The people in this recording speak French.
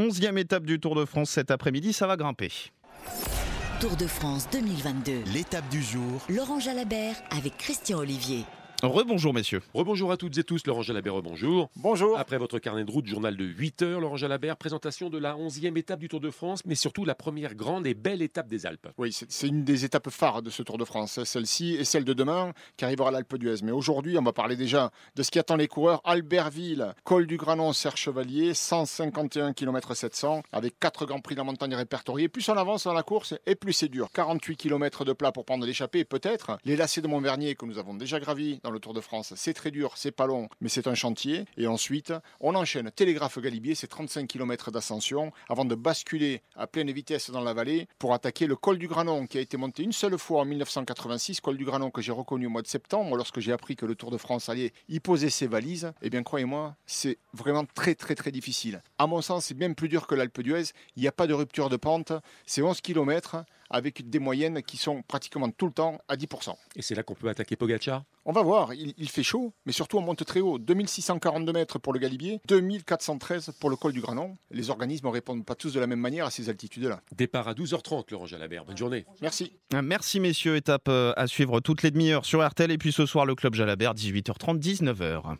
Onzième étape du Tour de France cet après-midi, ça va grimper. Tour de France 2022. L'étape du jour. Laurent Jalabert avec Christian Olivier. Rebonjour messieurs. Rebonjour à toutes et tous, Laurent Jalabert, rebonjour. Bonjour. Après votre carnet de route, journal de 8 heures, Laurent Jalabert, présentation de la 11e étape du Tour de France, mais surtout la première grande et belle étape des Alpes. Oui, c'est une des étapes phares de ce Tour de France, celle-ci et celle de demain qui arrivera à l'Alpe d'Huez. Mais aujourd'hui, on va parler déjà de ce qui attend les coureurs. Albertville, col du Granon, Serre Chevalier, 151 km 700, avec 4 grands prix de la montagne répertoriés. Plus on avance dans la course, et plus c'est dur. 48 km de plat pour prendre l'échappée, peut-être. Les lacets de Montvernier que nous avons déjà gravis dans le Tour de France, c'est très dur, c'est pas long, mais c'est un chantier. Et ensuite, on enchaîne Télégraphe Galibier, c'est 35 km d'ascension, avant de basculer à pleine vitesse dans la vallée pour attaquer le col du Granon, qui a été monté une seule fois en 1986, col du Granon que j'ai reconnu au mois de septembre, lorsque j'ai appris que le Tour de France allait y poser ses valises. Eh bien, croyez-moi, c'est vraiment très très très difficile. À mon sens, c'est bien plus dur que l'Alpe d'Huez. Il n'y a pas de rupture de pente. C'est 11 km avec des moyennes qui sont pratiquement tout le temps à 10%. Et c'est là qu'on peut attaquer Pogacar? On va voir, il, il, fait chaud, mais surtout on monte très haut. 2642 mètres pour le Galibier, 2413 pour le col du Granon. Les organismes ne répondent pas tous de la même manière à ces altitudes-là. Départ à 12h30, Laurent Jalabert. Bonne journée. Merci. Merci messieurs, étape à suivre toutes les demi-heures sur RTL et puis ce soir le Club Jalabert, 18h30, 19h.